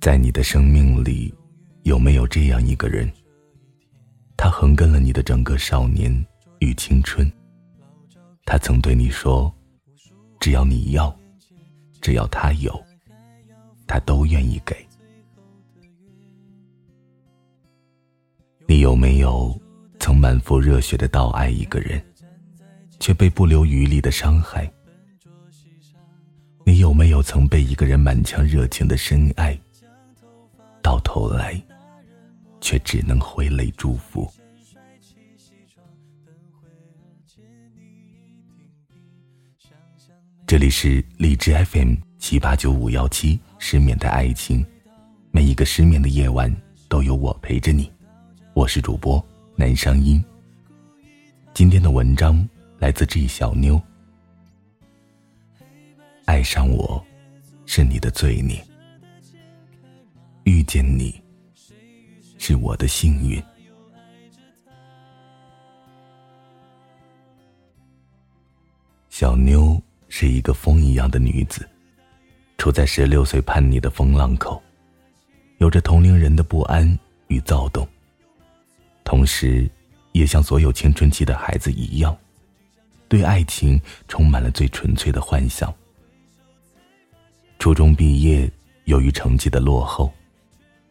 在你的生命里，有没有这样一个人？他横亘了你的整个少年与青春。他曾对你说：“只要你要，只要他有，他都愿意给。”你有没有曾满腹热血的到爱一个人，却被不留余力的伤害？你有没有曾被一个人满腔热情的深爱，到头来却只能挥泪祝福？这里是荔枝 FM 七八九五幺七失眠的爱情，每一个失眠的夜晚都有我陪着你。我是主播南商英。今天的文章来自 G 小妞。爱上我，是你的罪孽；遇见你，是我的幸运。小妞是一个风一样的女子，处在十六岁叛逆的风浪口，有着同龄人的不安与躁动。同时，也像所有青春期的孩子一样，对爱情充满了最纯粹的幻想。初中毕业，由于成绩的落后，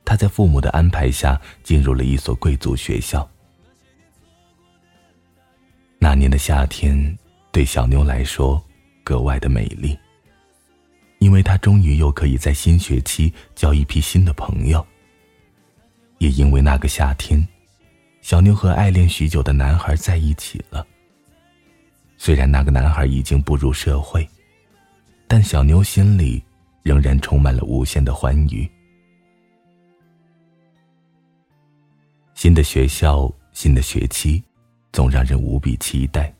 他在父母的安排下进入了一所贵族学校。那年的夏天，对小妞来说格外的美丽，因为她终于又可以在新学期交一批新的朋友。也因为那个夏天。小妞和爱恋许久的男孩在一起了。虽然那个男孩已经步入社会，但小妞心里仍然充满了无限的欢愉。新的学校，新的学期，总让人无比期待，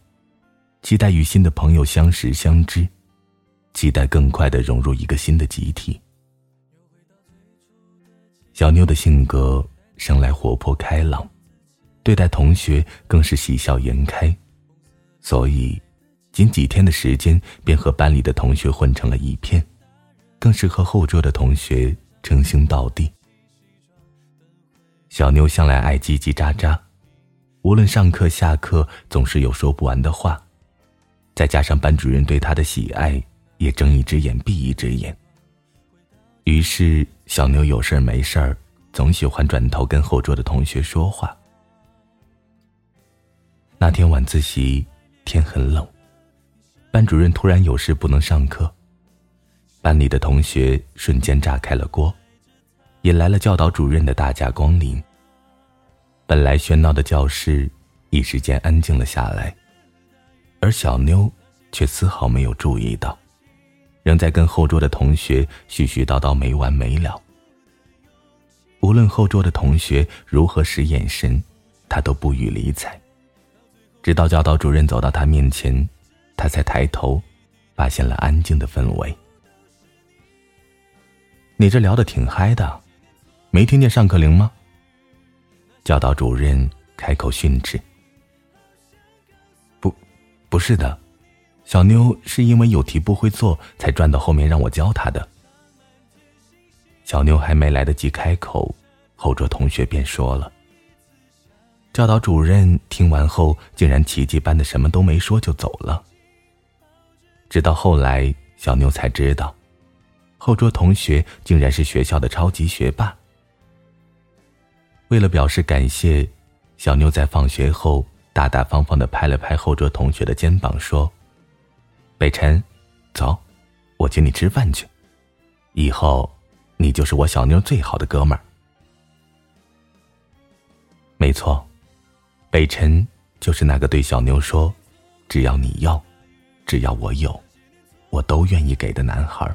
期待与新的朋友相识相知，期待更快的融入一个新的集体。小妞的性格生来活泼开朗。对待同学更是喜笑颜开，所以，仅几天的时间便和班里的同学混成了一片，更是和后桌的同学称兄道弟。小妞向来爱叽叽喳喳，无论上课下课总是有说不完的话，再加上班主任对她的喜爱，也睁一只眼闭一只眼。于是，小妞有事没事儿，总喜欢转头跟后桌的同学说话。那天晚自习，天很冷，班主任突然有事不能上课，班里的同学瞬间炸开了锅，引来了教导主任的大驾光临。本来喧闹的教室一时间安静了下来，而小妞却丝毫没有注意到，仍在跟后桌的同学絮絮叨叨没完没了。无论后桌的同学如何使眼神，他都不予理睬。直到教导主任走到他面前，他才抬头，发现了安静的氛围。你这聊得挺嗨的，没听见上课铃吗？教导主任开口训斥。不，不是的，小妞是因为有题不会做，才转到后面让我教她的。小妞还没来得及开口，后桌同学便说了。教导主任听完后，竟然奇迹般的什么都没说就走了。直到后来，小妞才知道，后桌同学竟然是学校的超级学霸。为了表示感谢，小妞在放学后大大方方的拍了拍后桌同学的肩膀，说：“北辰，走，我请你吃饭去，以后你就是我小妞最好的哥们儿。”没错。北辰就是那个对小妞说：“只要你要，只要我有，我都愿意给的男孩。”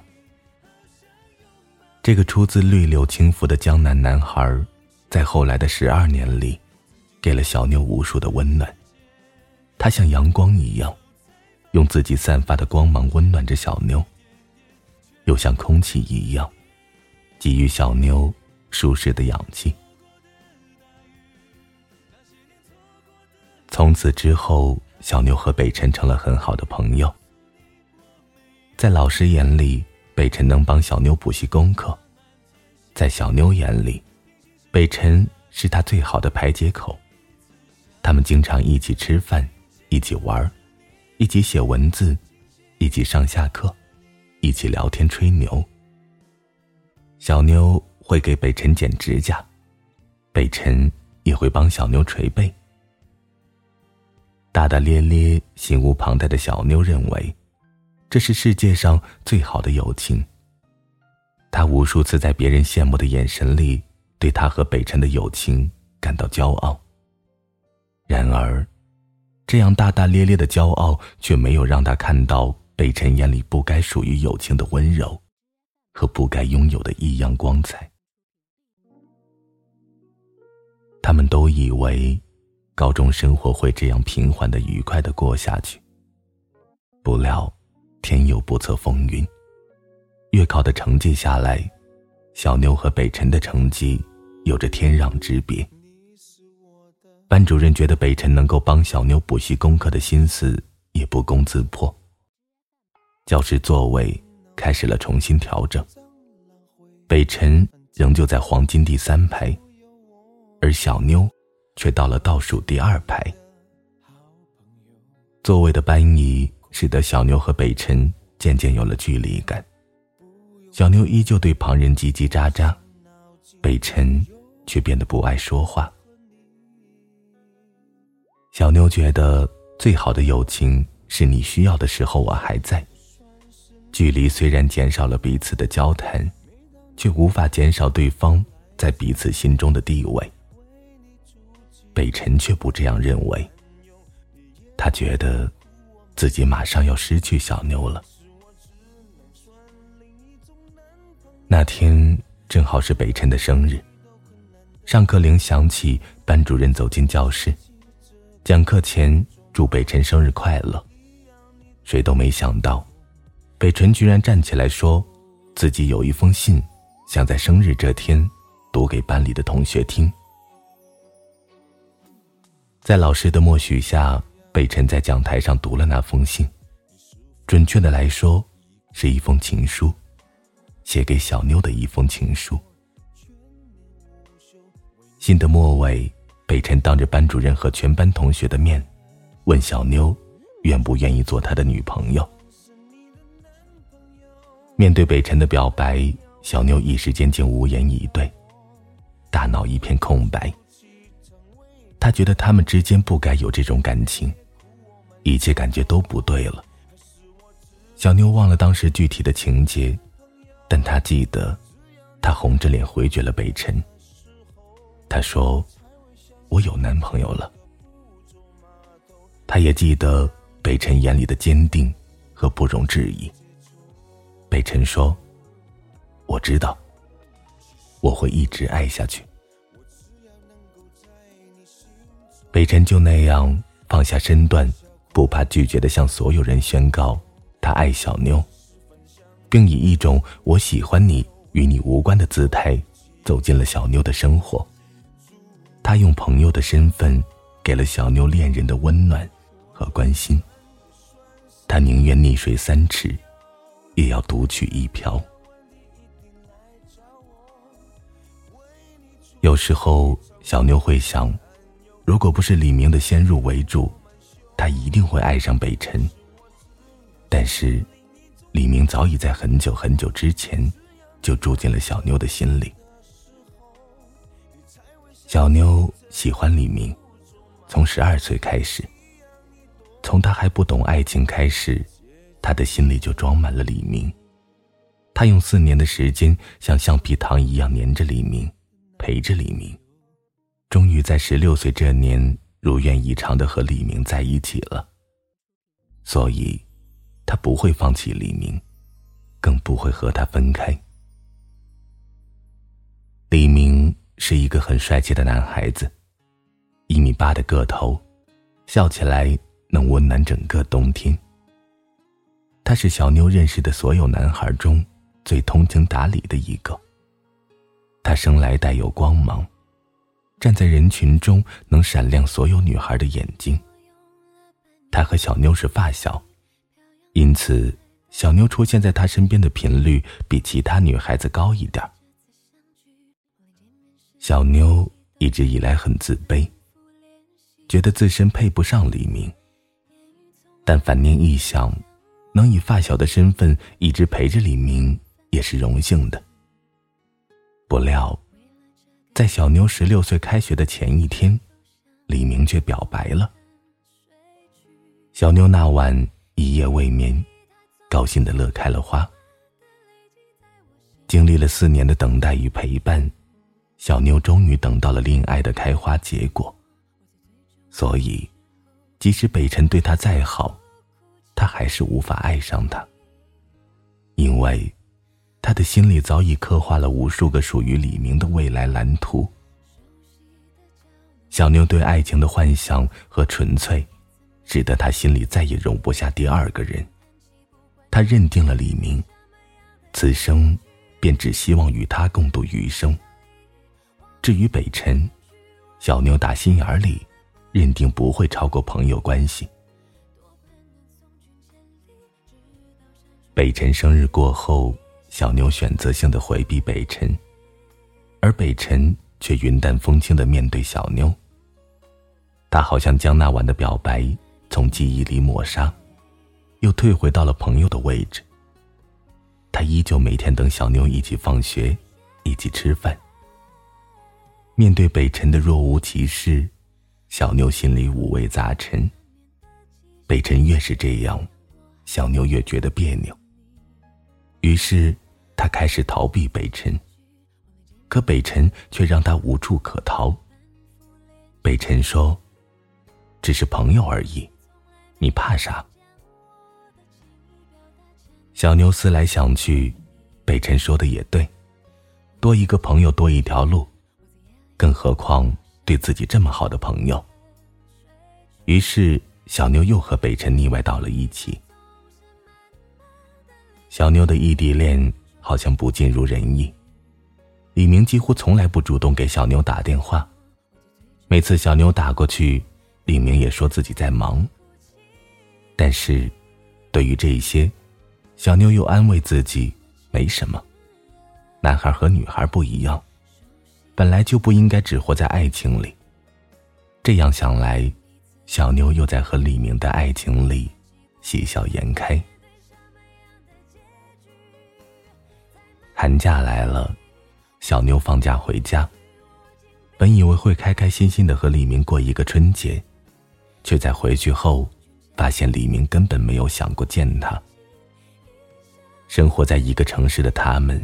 这个出自绿柳轻拂的江南男孩，在后来的十二年里，给了小妞无数的温暖。他像阳光一样，用自己散发的光芒温暖着小妞，又像空气一样，给予小妞舒适的氧气。从此之后，小妞和北辰成了很好的朋友，在老师眼里，北辰能帮小妞补习功课；在小妞眼里，北辰是他最好的排解口。他们经常一起吃饭，一起玩，一起写文字，一起上下课，一起聊天吹牛。小妞会给北辰剪指甲，北辰也会帮小妞捶背。大大咧咧、心无旁贷的小妞认为，这是世界上最好的友情。她无数次在别人羡慕的眼神里，对他和北辰的友情感到骄傲。然而，这样大大咧咧的骄傲，却没有让他看到北辰眼里不该属于友情的温柔。和不该拥有的异样光彩。他们都以为，高中生活会这样平缓的、愉快的过下去。不料，天有不测风云。月考的成绩下来，小妞和北辰的成绩有着天壤之别。班主任觉得北辰能够帮小妞补习功课的心思也不攻自破。教室座位。开始了重新调整。北辰仍旧在黄金第三排，而小妞却到了倒数第二排。座位的搬移使得小妞和北辰渐渐有了距离感。小妞依旧对旁人叽叽喳喳，北辰却变得不爱说话。小妞觉得最好的友情是你需要的时候我还在。距离虽然减少了彼此的交谈，却无法减少对方在彼此心中的地位。北辰却不这样认为。他觉得，自己马上要失去小妞了。那天正好是北辰的生日，上课铃响起，班主任走进教室，讲课前祝北辰生日快乐。谁都没想到。北辰居然站起来说：“自己有一封信，想在生日这天读给班里的同学听。”在老师的默许下，北辰在讲台上读了那封信。准确的来说，是一封情书，写给小妞的一封情书。信的末尾，北辰当着班主任和全班同学的面，问小妞，愿不愿意做他的女朋友。面对北辰的表白，小妞一时间竟无言以对，大脑一片空白。他觉得他们之间不该有这种感情，一切感觉都不对了。小妞忘了当时具体的情节，但他记得，他红着脸回绝了北辰。他说：“我有男朋友了。”他也记得北辰眼里的坚定和不容置疑。北辰说：“我知道，我会一直爱下去。”北辰就那样放下身段，不怕拒绝的向所有人宣告他爱小妞，并以一种“我喜欢你，与你无关”的姿态走进了小妞的生活。他用朋友的身份给了小妞恋人的温暖和关心。他宁愿溺水三尺。也要独取一瓢。有时候，小妞会想，如果不是李明的先入为主，她一定会爱上北辰。但是，李明早已在很久很久之前就住进了小妞的心里。小妞喜欢李明，从十二岁开始，从他还不懂爱情开始。他的心里就装满了李明，他用四年的时间像橡皮糖一样粘着李明，陪着李明，终于在十六岁这年如愿以偿的和李明在一起了。所以，他不会放弃李明，更不会和他分开。李明是一个很帅气的男孩子，一米八的个头，笑起来能温暖整个冬天。他是小妞认识的所有男孩中最通情达理的一个。他生来带有光芒，站在人群中能闪亮所有女孩的眼睛。他和小妞是发小，因此小妞出现在他身边的频率比其他女孩子高一点。小妞一直以来很自卑，觉得自身配不上李明。但反念一想，能以发小的身份一直陪着李明，也是荣幸的。不料，在小妞十六岁开学的前一天，李明却表白了。小妞那晚一夜未眠，高兴的乐开了花。经历了四年的等待与陪伴。小妞终于等到了恋爱的开花结果，所以，即使北辰对她再好，她还是无法爱上他。因为，他的心里早已刻画了无数个属于李明的未来蓝图。小妞对爱情的幻想和纯粹，使得他心里再也容不下第二个人。他认定了李明，此生便只希望与他共度余生。至于北辰，小妞打心眼里认定不会超过朋友关系。北辰生日过后，小妞选择性的回避北辰，而北辰却云淡风轻的面对小妞。他好像将那晚的表白从记忆里抹杀，又退回到了朋友的位置。他依旧每天等小妞一起放学，一起吃饭。面对北辰的若无其事，小妞心里五味杂陈。北辰越是这样，小妞越觉得别扭。于是，他开始逃避北辰，可北辰却让他无处可逃。北辰说：“只是朋友而已，你怕啥？”小妞思来想去，北辰说的也对，多一个朋友多一条路。更何况对自己这么好的朋友。于是小妞又和北辰腻歪到了一起。小妞的异地恋好像不尽如人意，李明几乎从来不主动给小妞打电话，每次小妞打过去，李明也说自己在忙。但是，对于这些，小妞又安慰自己没什么，男孩和女孩不一样。本来就不应该只活在爱情里。这样想来，小妞又在和李明的爱情里喜笑颜开。寒假来了，小妞放假回家，本以为会开开心心的和李明过一个春节，却在回去后发现李明根本没有想过见他。生活在一个城市的他们。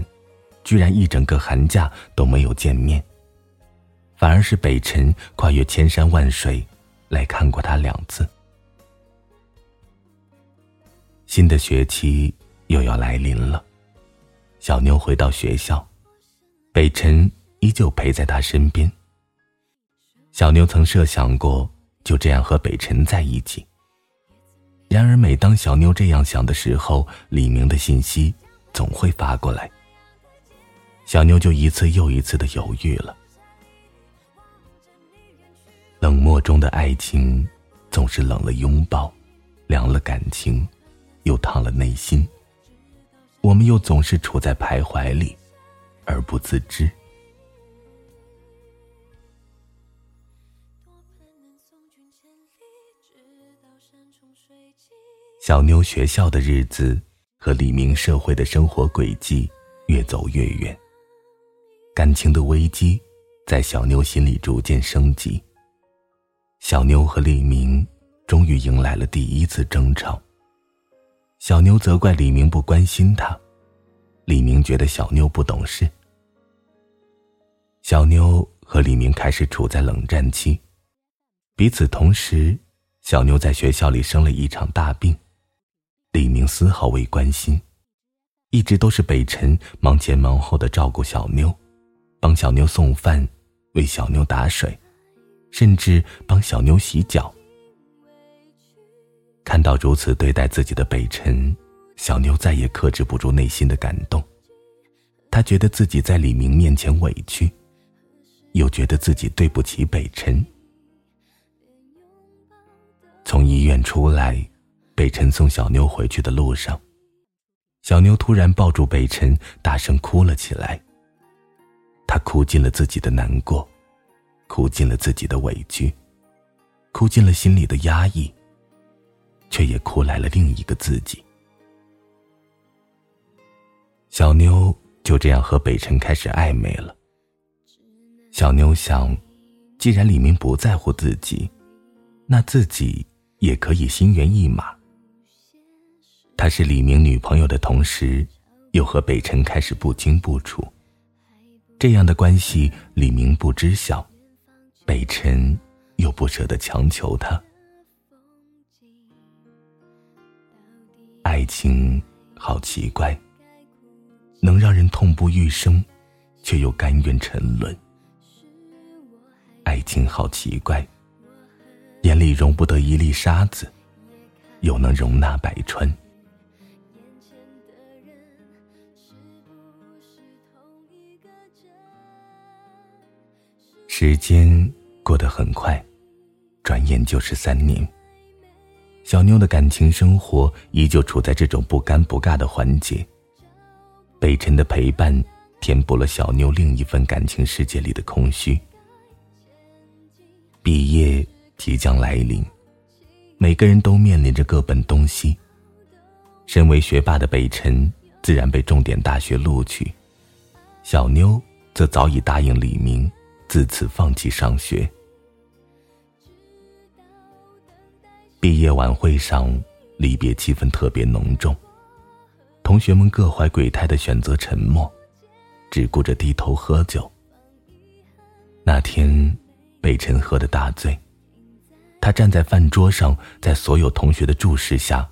居然一整个寒假都没有见面，反而是北辰跨越千山万水来看过他两次。新的学期又要来临了，小妞回到学校，北辰依旧陪在她身边。小妞曾设想过就这样和北辰在一起，然而每当小妞这样想的时候，李明的信息总会发过来。小妞就一次又一次的犹豫了。冷漠中的爱情，总是冷了拥抱，凉了感情，又烫了内心。我们又总是处在徘徊里，而不自知。小妞学校的日子和李明社会的生活轨迹越走越远。感情的危机在小妞心里逐渐升级。小妞和李明终于迎来了第一次争吵。小妞责怪李明不关心她，李明觉得小妞不懂事。小妞和李明开始处在冷战期，彼此同时，小妞在学校里生了一场大病，李明丝毫未关心，一直都是北辰忙前忙后的照顾小妞。帮小妞送饭，为小妞打水，甚至帮小妞洗脚。看到如此对待自己的北辰，小妞再也克制不住内心的感动。她觉得自己在李明面前委屈，又觉得自己对不起北辰。从医院出来，北辰送小妞回去的路上，小妞突然抱住北辰，大声哭了起来。她哭尽了自己的难过，哭尽了自己的委屈，哭尽了心里的压抑，却也哭来了另一个自己。小妞就这样和北辰开始暧昧了。小妞想，既然李明不在乎自己，那自己也可以心猿意马。他是李明女朋友的同时，又和北辰开始不清不楚，这样的关系李明不知晓，北辰又不舍得强求他。爱情好奇怪，能让人痛不欲生，却又甘愿沉沦。爱情好奇怪，眼里容不得一粒沙子，又能容纳百川。时间过得很快，转眼就是三年。小妞的感情生活依旧处在这种不尴不尬的环节。北辰的陪伴填补了小妞另一份感情世界里的空虚。毕业即将来临，每个人都面临着各奔东西。身为学霸的北辰自然被重点大学录取，小妞则早已答应李明。自此放弃上学。毕业晚会上，离别气氛特别浓重，同学们各怀鬼胎的选择沉默，只顾着低头喝酒。那天，北辰喝得大醉，他站在饭桌上，在所有同学的注视下，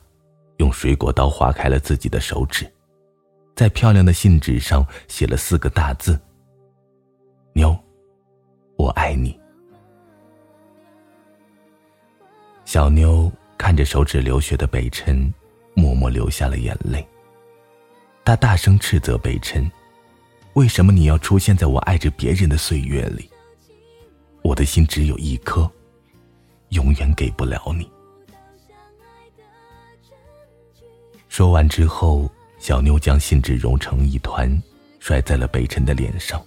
用水果刀划开了自己的手指，在漂亮的信纸上写了四个大字：“妞。”我爱你，小妞看着手指流血的北辰，默默流下了眼泪。她大声斥责北辰：“为什么你要出现在我爱着别人的岁月里？我的心只有一颗，永远给不了你。”说完之后，小妞将信纸揉成一团，摔在了北辰的脸上。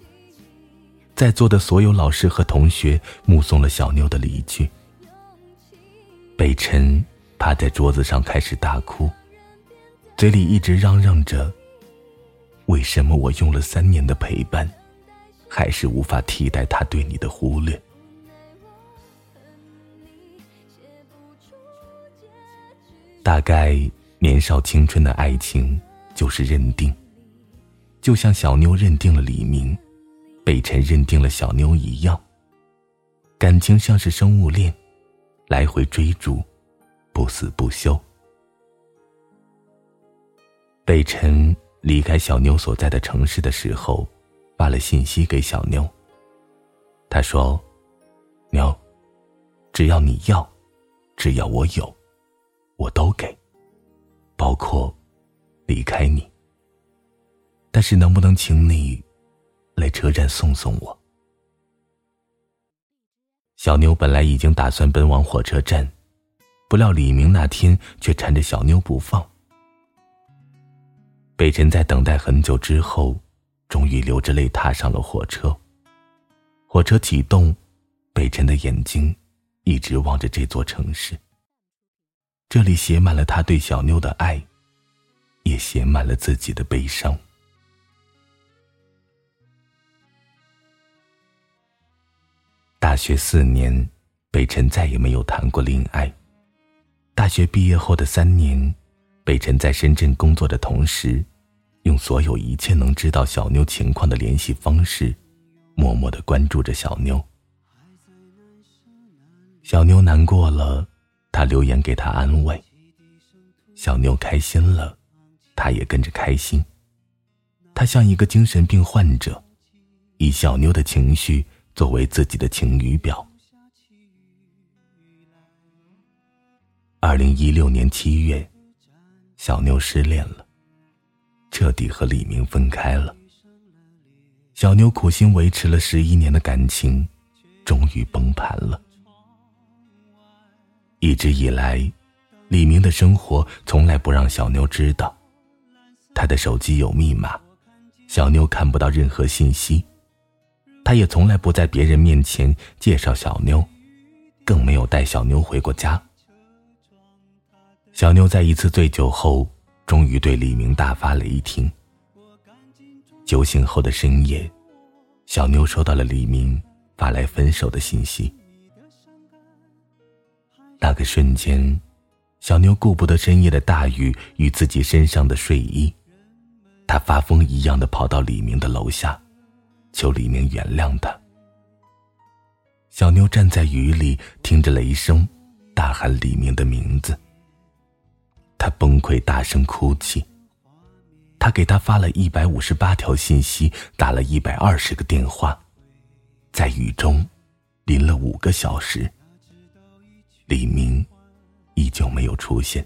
在座的所有老师和同学目送了小妞的离去。北辰趴在桌子上开始大哭，嘴里一直嚷嚷着：“为什么我用了三年的陪伴，还是无法替代他对你的忽略？”大概年少青春的爱情就是认定，就像小妞认定了李明。北辰认定了小妞一样，感情像是生物链，来回追逐，不死不休。北辰离开小妞所在的城市的时候，发了信息给小妞。他说：“妞，只要你要，只要我有，我都给，包括离开你。但是能不能请你？”来车站送送我。小妞本来已经打算奔往火车站，不料李明那天却缠着小妞不放。北辰在等待很久之后，终于流着泪踏上了火车。火车启动，北辰的眼睛一直望着这座城市。这里写满了他对小妞的爱，也写满了自己的悲伤。学四年，北辰再也没有谈过恋爱。大学毕业后的三年，北辰在深圳工作的同时，用所有一切能知道小妞情况的联系方式，默默的关注着小妞。小妞难过了，他留言给她安慰；小妞开心了，他也跟着开心。他像一个精神病患者，以小妞的情绪。作为自己的晴雨表。二零一六年七月，小妞失恋了，彻底和李明分开了。小妞苦心维持了十一年的感情，终于崩盘了。一直以来，李明的生活从来不让小妞知道，他的手机有密码，小妞看不到任何信息。他也从来不在别人面前介绍小妞，更没有带小妞回过家。小妞在一次醉酒后，终于对李明大发雷霆。酒醒后的深夜，小妞收到了李明发来分手的信息。那个瞬间，小妞顾不得深夜的大雨与自己身上的睡衣，她发疯一样的跑到李明的楼下，求李明原谅他。小妞站在雨里，听着雷声，大喊李明的名字。他崩溃，大声哭泣。他给他发了一百五十八条信息，打了一百二十个电话，在雨中淋了五个小时。李明依旧没有出现。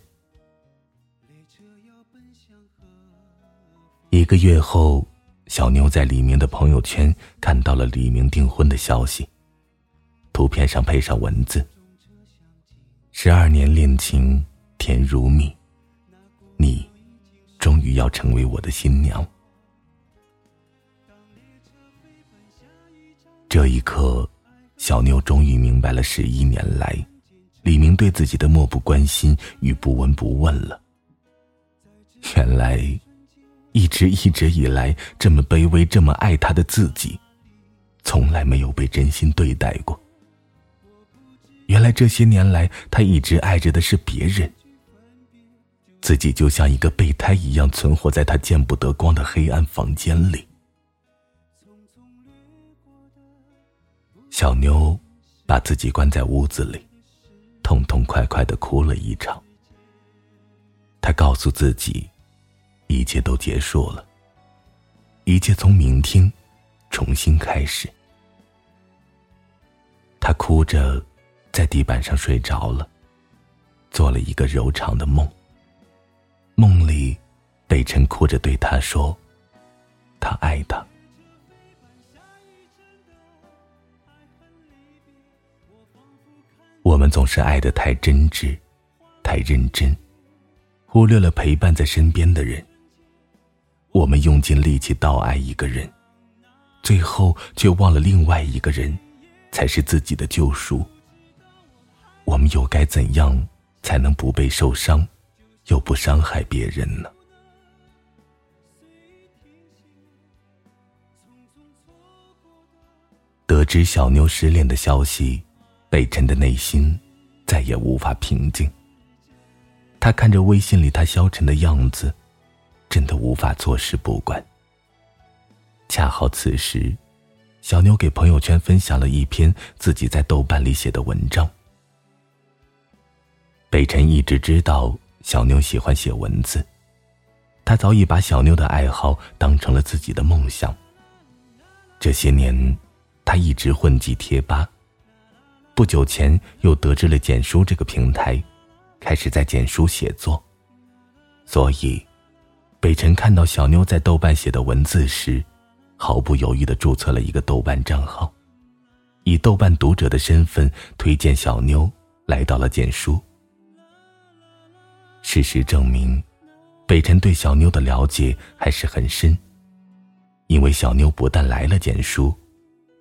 一个月后，小妞在李明的朋友圈看到了李明订婚的消息，图片上配上文字：“十二年恋情甜如蜜，你终于要成为我的新娘。”这一刻，小妞终于明白了十一年来。李明对自己的漠不关心与不闻不问了。原来，一直一直以来，这么卑微、这么爱他的自己，从来没有被真心对待过。原来这些年来，他一直爱着的是别人。自己就像一个备胎一样，存活在他见不得光的黑暗房间里。小妞把自己关在屋子里。痛痛快快的哭了一场。他告诉自己，一切都结束了，一切从明天重新开始。他哭着在地板上睡着了，做了一个柔长的梦。梦里，北辰哭着对他说：“他爱他。”我们总是爱的太真挚，太认真，忽略了陪伴在身边的人。我们用尽力气倒爱一个人，最后却忘了另外一个人，才是自己的救赎。我们又该怎样才能不被受伤，又不伤害别人呢？得知小妞失恋的消息。北辰的内心再也无法平静。他看着微信里他消沉的样子，真的无法坐视不管。恰好此时，小妞给朋友圈分享了一篇自己在豆瓣里写的文章。北辰一直知道小妞喜欢写文字，他早已把小妞的爱好当成了自己的梦想。这些年，他一直混迹贴吧。不久前，又得知了简书这个平台，开始在简书写作。所以，北辰看到小妞在豆瓣写的文字时，毫不犹豫的注册了一个豆瓣账号，以豆瓣读者的身份推荐小妞来到了简书。事实证明，北辰对小妞的了解还是很深，因为小妞不但来了简书，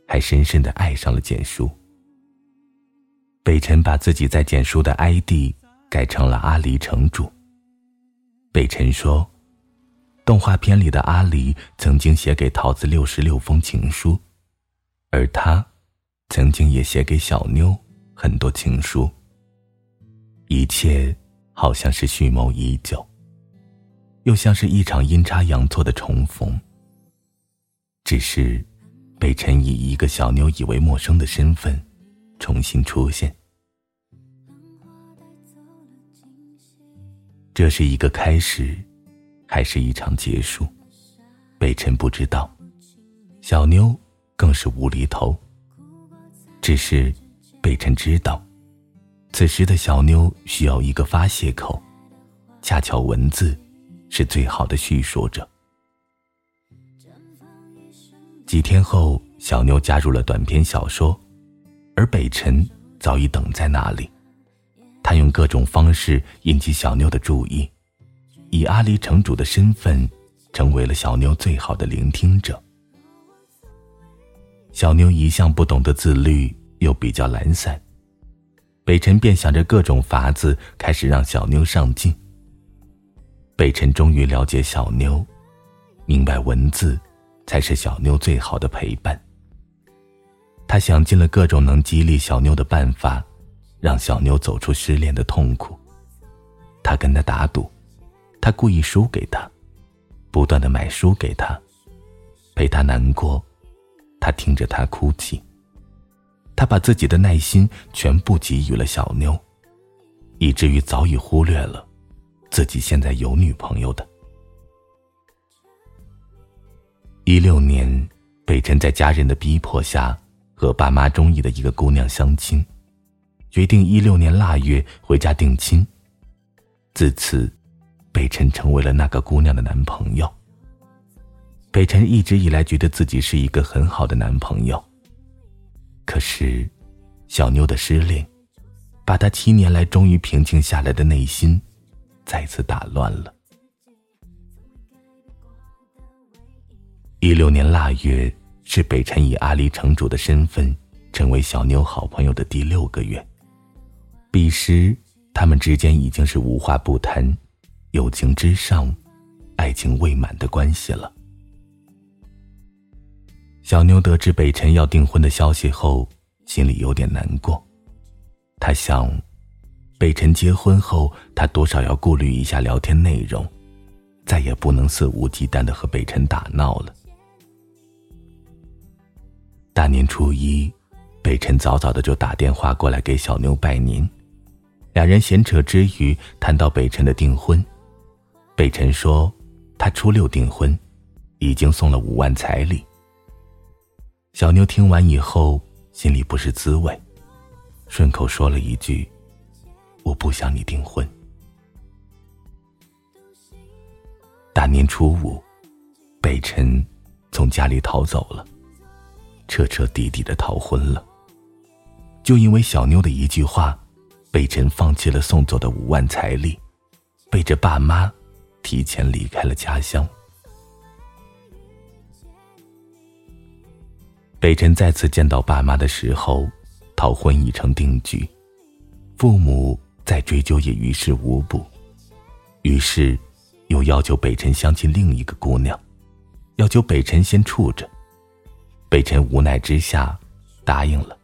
还深深的爱上了简书。北辰把自己在简书的 ID 改成了阿离城主。北辰说：“动画片里的阿离曾经写给桃子六十六封情书，而他曾经也写给小妞很多情书。一切好像是蓄谋已久，又像是一场阴差阳错的重逢。只是，北辰以一个小妞以为陌生的身份。”重新出现，这是一个开始，还是一场结束？北辰不知道，小妞更是无厘头。只是北辰知道，此时的小妞需要一个发泄口，恰巧文字是最好的叙述者。几天后，小妞加入了短篇小说。而北辰早已等在那里，他用各种方式引起小妞的注意，以阿离城主的身份，成为了小妞最好的聆听者。小妞一向不懂得自律，又比较懒散，北辰便想着各种法子，开始让小妞上进。北辰终于了解小妞，明白文字才是小妞最好的陪伴。他想尽了各种能激励小妞的办法，让小妞走出失恋的痛苦。他跟他打赌。他故意输给他，不断的买书给他，陪他难过，他听着他哭泣。他把自己的耐心全部给予了小妞，以至于早已忽略了自己现在有女朋友的。一六年，北辰在家人的逼迫下和爸妈中意的一个姑娘相亲，决定一六年腊月回家定亲。自此。北辰成为了那个姑娘的男朋友。北辰一直以来觉得自己是一个很好的男朋友。可是，小妞的失恋，把他七年来终于平静下来的内心，再次打乱了。一六年腊月是北辰以阿离城主的身份成为小妞好朋友的第六个月。彼时，他们之间已经是无话不谈。友情之上，爱情未满的关系了。小妞得知北辰要订婚的消息后，心里有点难过。她想，北辰结婚后，她多少要顾虑一下聊天内容，再也不能肆无忌惮的和北辰打闹了。大年初一，北辰早早的就打电话过来给小妞拜年，两人闲扯之余，谈到北辰的订婚。北辰说：“他初六订婚，已经送了五万彩礼。”小妞听完以后，心里不是滋味，顺口说了一句：“我不想你订婚。”大年初五，北辰从家里逃走了，彻彻底底的逃婚了。就因为小妞的一句话，北辰放弃了送走的五万彩礼，背着爸妈。提前离开了家乡。北辰再次见到爸妈的时候，逃婚已成定局，父母再追究也于事无补，于是又要求北辰相亲另一个姑娘，要求北辰先处着。北辰无奈之下答应了。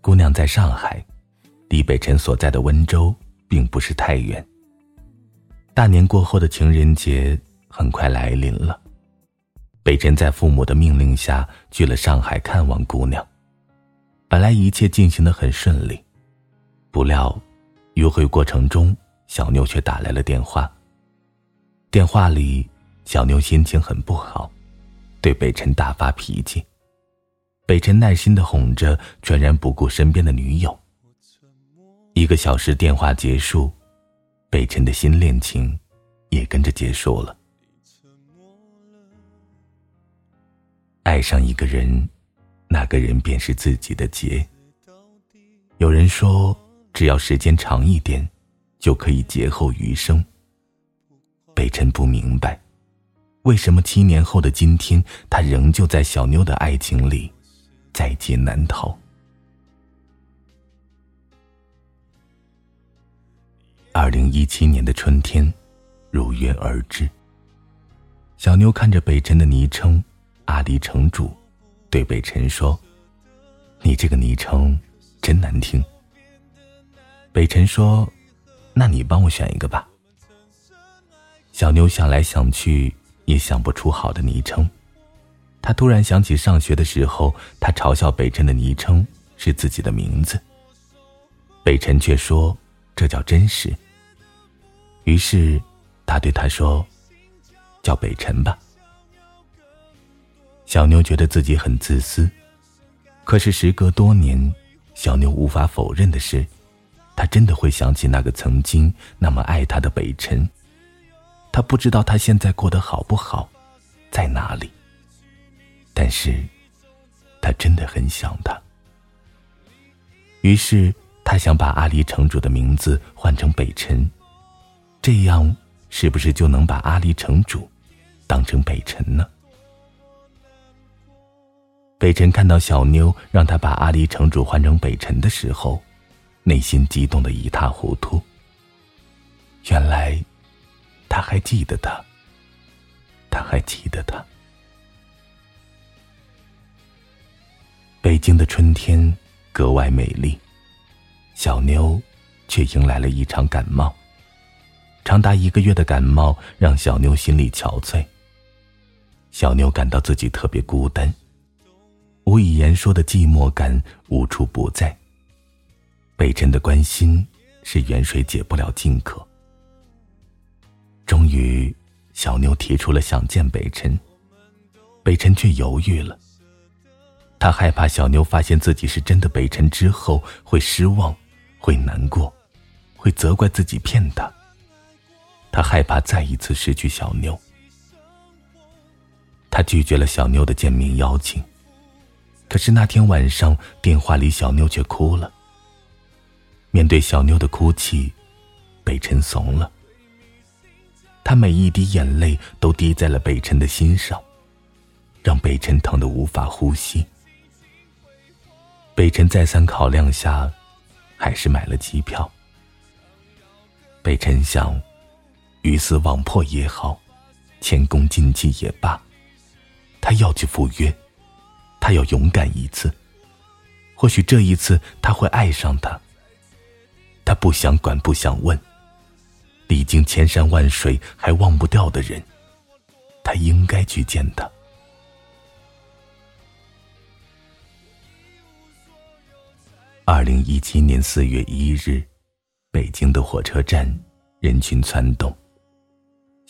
姑娘在上海，离北辰所在的温州并不是太远。大年过后的情人节很快来临了，北辰在父母的命令下去了上海看望姑娘。本来一切进行的很顺利，不料约会过程中，小妞却打来了电话。电话里，小妞心情很不好，对北辰大发脾气。北辰耐心的哄着，全然不顾身边的女友。一个小时电话结束。北辰的新恋情也跟着结束了。爱上一个人，那个人便是自己的劫。有人说，只要时间长一点，就可以劫后余生。北辰不明白，为什么七年后的今天，他仍旧在小妞的爱情里，在劫难逃。二零一七年的春天，如约而至。小妞看着北辰的昵称“阿离城主”，对北辰说：“你这个昵称真难听。”北辰说：“那你帮我选一个吧。”小妞想来想去，也想不出好的昵称。她突然想起上学的时候，她嘲笑北辰的昵称是自己的名字。北辰却说。这叫真实。于是，他对他说：“叫北辰吧。”小妞觉得自己很自私，可是时隔多年，小妞无法否认的是，她真的会想起那个曾经那么爱她的北辰。她不知道他现在过得好不好，在哪里。但是，她真的很想他。于是。他想把阿离城主的名字换成北辰，这样是不是就能把阿离城主当成北辰呢？北辰看到小妞让他把阿离城主换成北辰的时候，内心激动的一塌糊涂。原来，他还记得他，他还记得他。北京的春天格外美丽，小妞却迎来了一场感冒。长达一个月的感冒让小妞心里憔悴。小妞感到自己特别孤单，无以言说的寂寞感无处不在。北辰的关心是远水解不了近渴。终于，小妞提出了想见北辰，北辰却犹豫了。他害怕小妞发现自己是真的北辰之后会失望，会难过，会责怪自己骗他。他害怕再一次失去小妞。他拒绝了小妞的见面邀请。可是那天晚上电话里，小妞却哭了。面对小妞的哭泣，北辰怂了。他每一滴眼泪都滴在了北辰的心上，让北辰疼得无法呼吸。北辰再三考量下，还是买了机票。北辰想，鱼死网破也好，前功尽弃也罢，他要去赴约，他要勇敢一次。或许这一次他会爱上他。他不想管，不想问。历经千山万水还忘不掉的人，他应该去见他。二零一七年四月一日，北京的火车站人群攒动。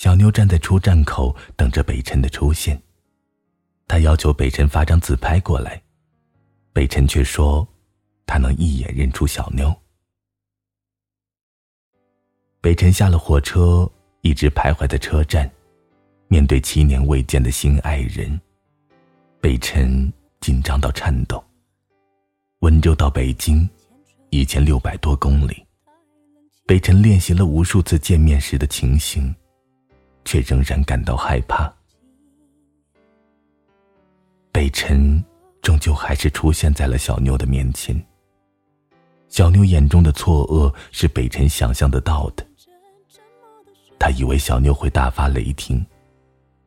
小妞站在出站口等着北辰的出现。他要求北辰发张自拍过来，北辰却说他能一眼认出小妞。北辰下了火车，一直徘徊在车站，面对七年未见的新爱人，北辰紧张到颤抖。温州到北京，一千六百多公里。北辰练习了无数次见面时的情形，却仍然感到害怕。北辰终究还是出现在了小妞的面前。小妞眼中的错愕是北辰想象得到的。他以为小妞会大发雷霆，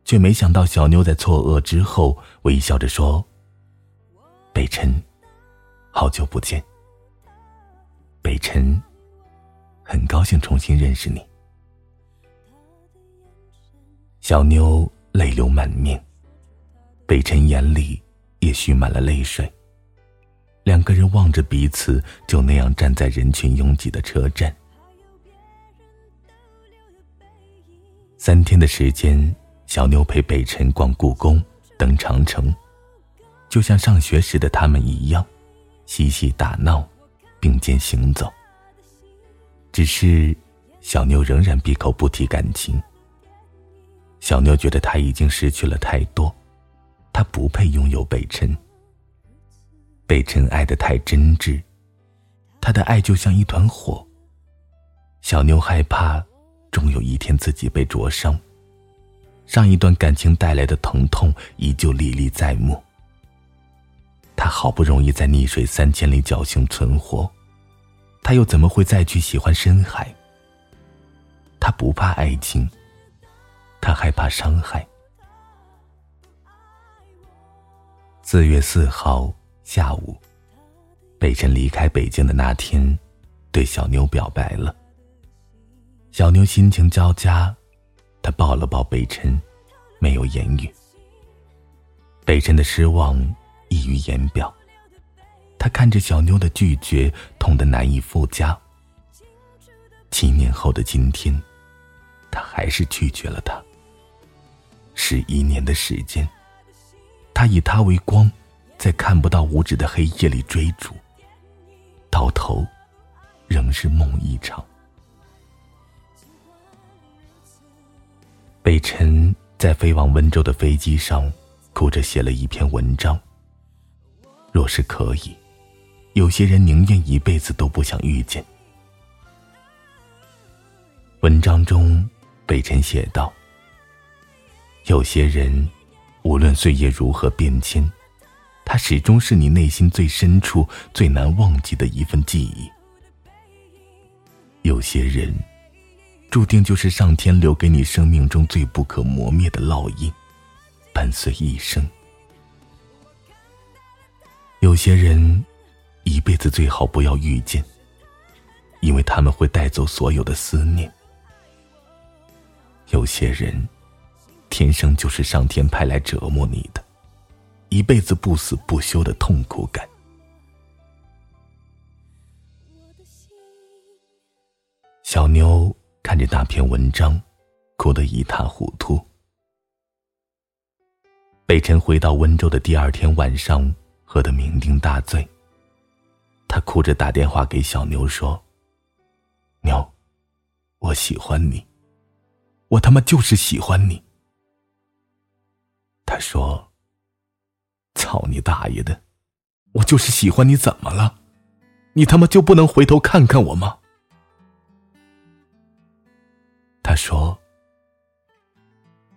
却没想到小妞在错愕之后微笑着说：“北辰。”好久不见，北辰，很高兴重新认识你。小妞泪流满面，北辰眼里也蓄满了泪水。两个人望着彼此，就那样站在人群拥挤的车站。三天的时间，小妞陪北辰逛故宫、登长城，就像上学时的他们一样。嬉戏打闹，并肩行走。只是，小妞仍然闭口不提感情。小妞觉得他已经失去了太多，他不配拥有北辰。北辰爱的太真挚，他的爱就像一团火。小妞害怕，终有一天自己被灼伤。上一段感情带来的疼痛依旧历历在目。他好不容易在溺水三千里侥幸存活，他又怎么会再去喜欢深海？他不怕爱情，他害怕伤害。四月四号下午，北辰离开北京的那天，对小妞表白了。小妞心情交加，她抱了抱北辰，没有言语。北辰的失望。溢于言表。他看着小妞的拒绝，痛得难以复加。七年后的今天，他还是拒绝了她。十一年的时间，他以他为光，在看不到五指的黑夜里追逐，到头仍是梦一场。北辰在飞往温州的飞机上，哭着写了一篇文章。若是可以，有些人宁愿一辈子都不想遇见。文章中，北辰写道：“有些人，无论岁月如何变迁，他始终是你内心最深处最难忘记的一份记忆。有些人，注定就是上天留给你生命中最不可磨灭的烙印，伴随一生。有些人，一辈子最好不要遇见，因为他们会带走所有的思念。”有些人，天生就是上天派来折磨你的，一辈子不死不休的痛苦感。小妞看着那篇文章，哭得一塌糊涂。北辰回到温州的第二天晚上，喝得酩酊大醉。他哭着打电话给小妞说：“妞，我喜欢你。”我他妈就是喜欢你。他说：“操你大爷的，我就是喜欢你，怎么了？你他妈就不能回头看看我吗？”他说：“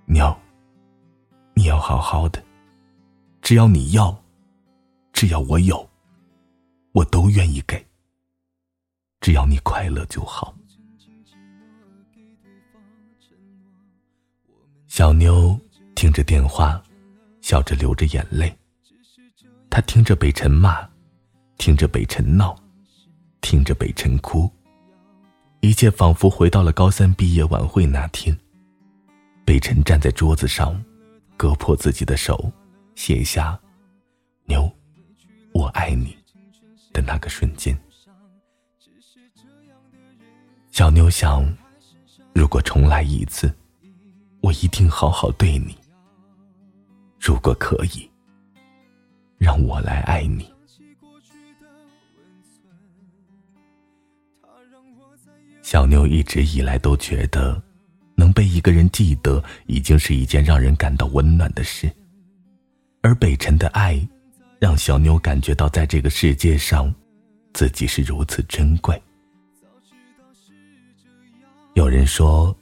妞，你要好好的，只要你要，只要我有，我都愿意给。只要你快乐就好。”小妞听着电话，笑着流着眼泪。她听着北辰骂，听着北辰闹，听着北辰哭，一切仿佛回到了高三毕业晚会那天。北辰站在桌子上，割破自己的手，写下“牛，我爱你”的那个瞬间。小妞想，如果重来一次。我一定好好对你。如果可以，让我来爱你。小妞一直以来都觉得，能被一个人记得，已经是一件让人感到温暖的事。而北辰的爱，让小妞感觉到，在这个世界上，自己是如此珍贵。有人说，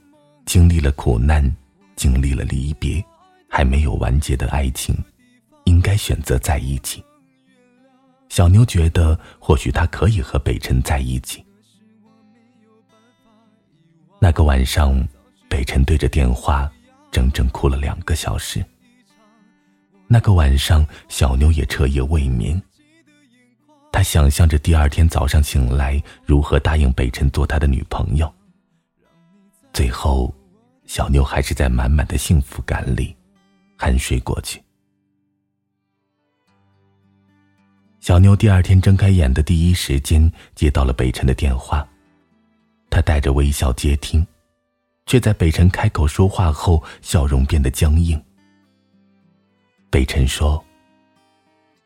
经历了苦难。经历了离别，还没有完结的爱情，应该选择在一起。小妞觉得，或许他可以和北辰在一起。那个晚上，北辰对着电话，整整哭了两个小时。那个晚上，小妞也彻夜未眠。他想象着第二天早上醒来，如何答应北辰做他的女朋友。最后。小妞还是在满满的幸福感里酣睡过去。小妞第二天睁开眼的第一时间接到了北辰的电话，她带着微笑接听，却在北辰开口说话后，笑容变得僵硬。北辰说：“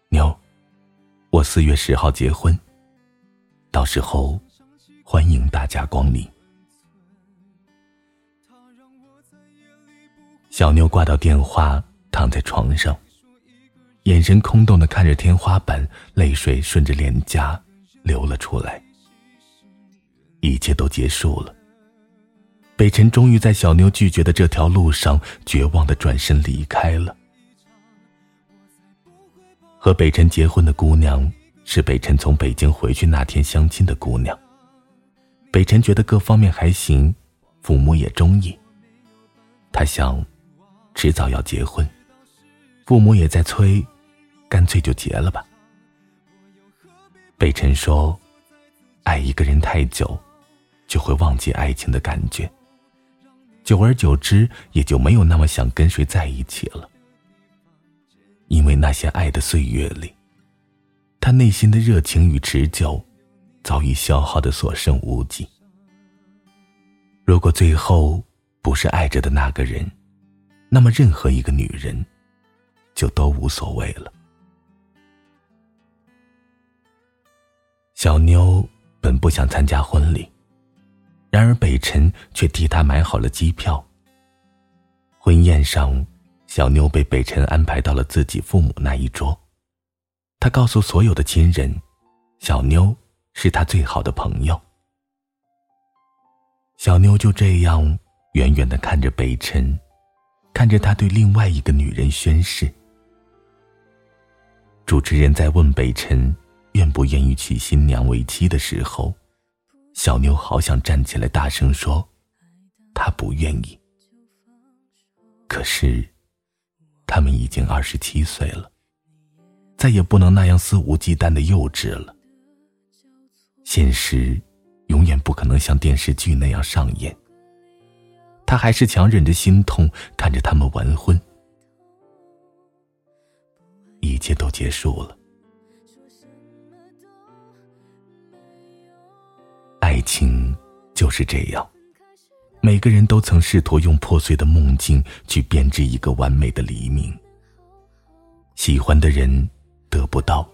妞，我四月十号结婚，到时候欢迎大家光临。”小妞挂掉电话，躺在床上，眼神空洞的看着天花板，泪水顺着脸颊流了出来。一切都结束了。北辰终于在小妞拒绝的这条路上，绝望的转身离开了。和北辰结婚的姑娘，是北辰从北京回去那天相亲的姑娘。北辰觉得各方面还行，父母也中意。他想。迟早要结婚，父母也在催，干脆就结了吧。北辰说：“爱一个人太久，就会忘记爱情的感觉，久而久之，也就没有那么想跟谁在一起了。因为那些爱的岁月里，他内心的热情与持久，早已消耗的所剩无几。如果最后不是爱着的那个人，”那么，任何一个女人，就都无所谓了。小妞本不想参加婚礼，然而北辰却替她买好了机票。婚宴上，小妞被北辰安排到了自己父母那一桌。他告诉所有的亲人，小妞是他最好的朋友。小妞就这样远远的看着北辰，看着他对另外一个女人宣誓。主持人在问北辰愿不愿意娶新娘为妻的时候，小妞好想站起来大声说：“她不愿意。”可是，他们已经二十七岁了，再也不能那样肆无忌惮的幼稚了。现实，永远不可能像电视剧那样上演。他还是强忍着心痛看着他们完婚。一切都结束了。爱情就是这样，每个人都曾试图用破碎的梦境去编织一个完美的黎明。喜欢的人得不到，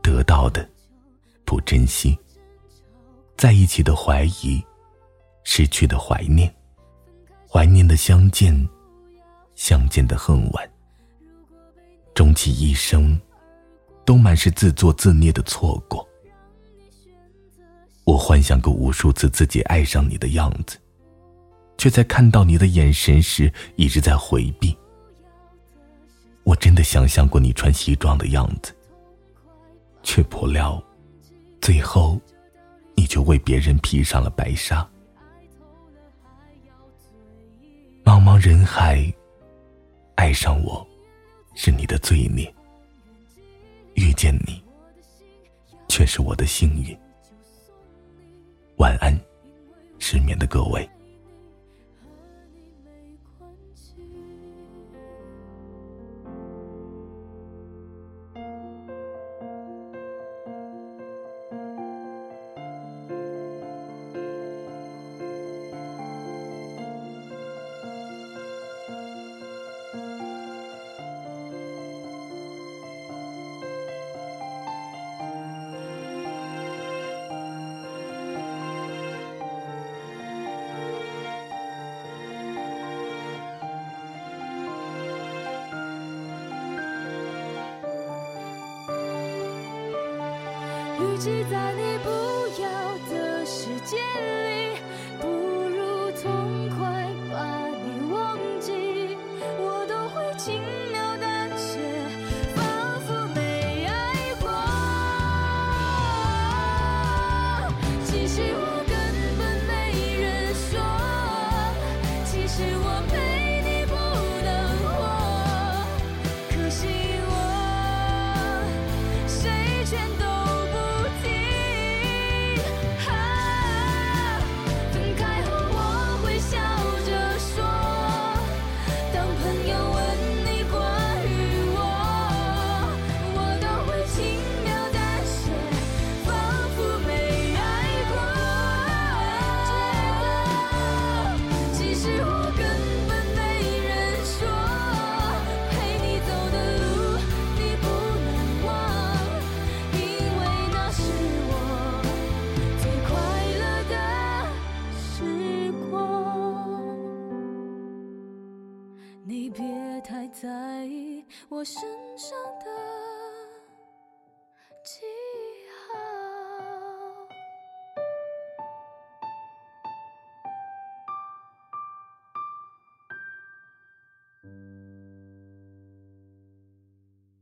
得到的不珍惜，在一起的怀疑，失去的怀念，怀念的相见，相见的恨晚。终其一生，都满是自作自孽的错过。我幻想过无数次自己爱上你的样子，却在看到你的眼神时一直在回避。我真的想象过你穿西装的样子，却不料，最后，你就为别人披上了白纱。茫茫人海，爱上我。是你的罪孽，遇见你却是我的幸运。晚安，失眠的各位。